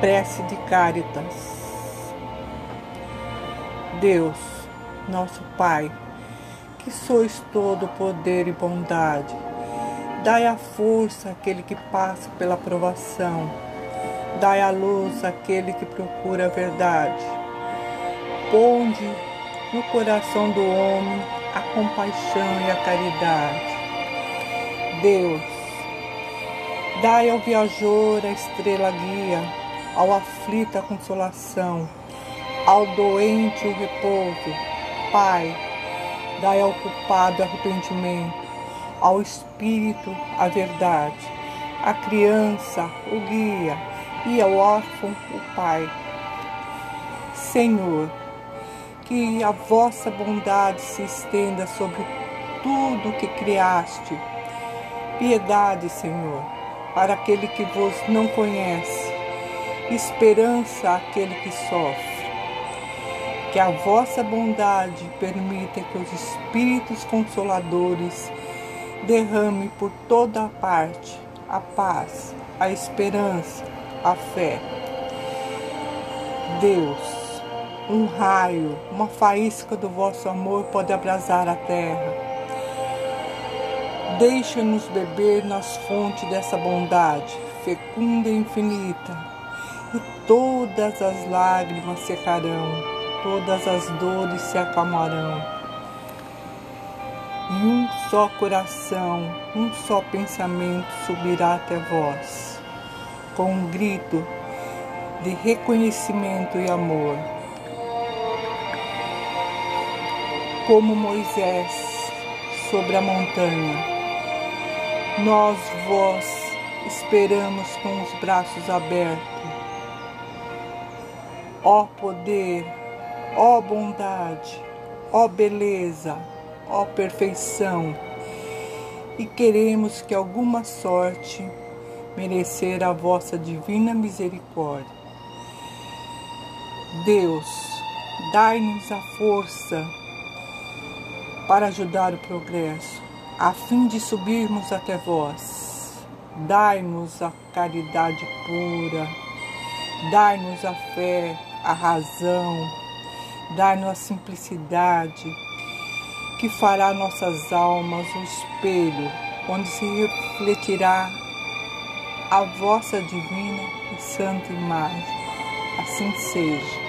Prece de Cáritas. Deus, nosso Pai, que sois todo poder e bondade, dai a força àquele que passa pela provação, dai a luz àquele que procura a verdade. Ponde no coração do homem a compaixão e a caridade. Deus, dai ao viajor a estrela guia, ao aflito a consolação, ao doente o repouso. Pai, dai ao culpado arrependimento, ao espírito a verdade, à criança o guia e ao órfão o pai. Senhor, que a vossa bondade se estenda sobre tudo que criaste. Piedade, Senhor, para aquele que vos não conhece esperança àquele que sofre. Que a vossa bondade permita que os Espíritos Consoladores derrame por toda a parte a paz, a esperança, a fé. Deus, um raio, uma faísca do vosso amor pode abrasar a terra. Deixa-nos beber nas fontes dessa bondade, fecunda e infinita, e todas as lágrimas secarão, todas as dores se acalmarão. E um só coração, um só pensamento subirá até vós, com um grito de reconhecimento e amor. Como Moisés sobre a montanha, nós vós esperamos com os braços abertos Ó poder, ó bondade, ó beleza, ó perfeição, e queremos que alguma sorte merecer a vossa divina misericórdia. Deus, dai-nos a força para ajudar o progresso, a fim de subirmos até vós. Dai-nos a caridade pura, dai-nos a fé, a razão, dar-nos a simplicidade, que fará nossas almas um espelho onde se refletirá a vossa divina e santa imagem. Assim seja.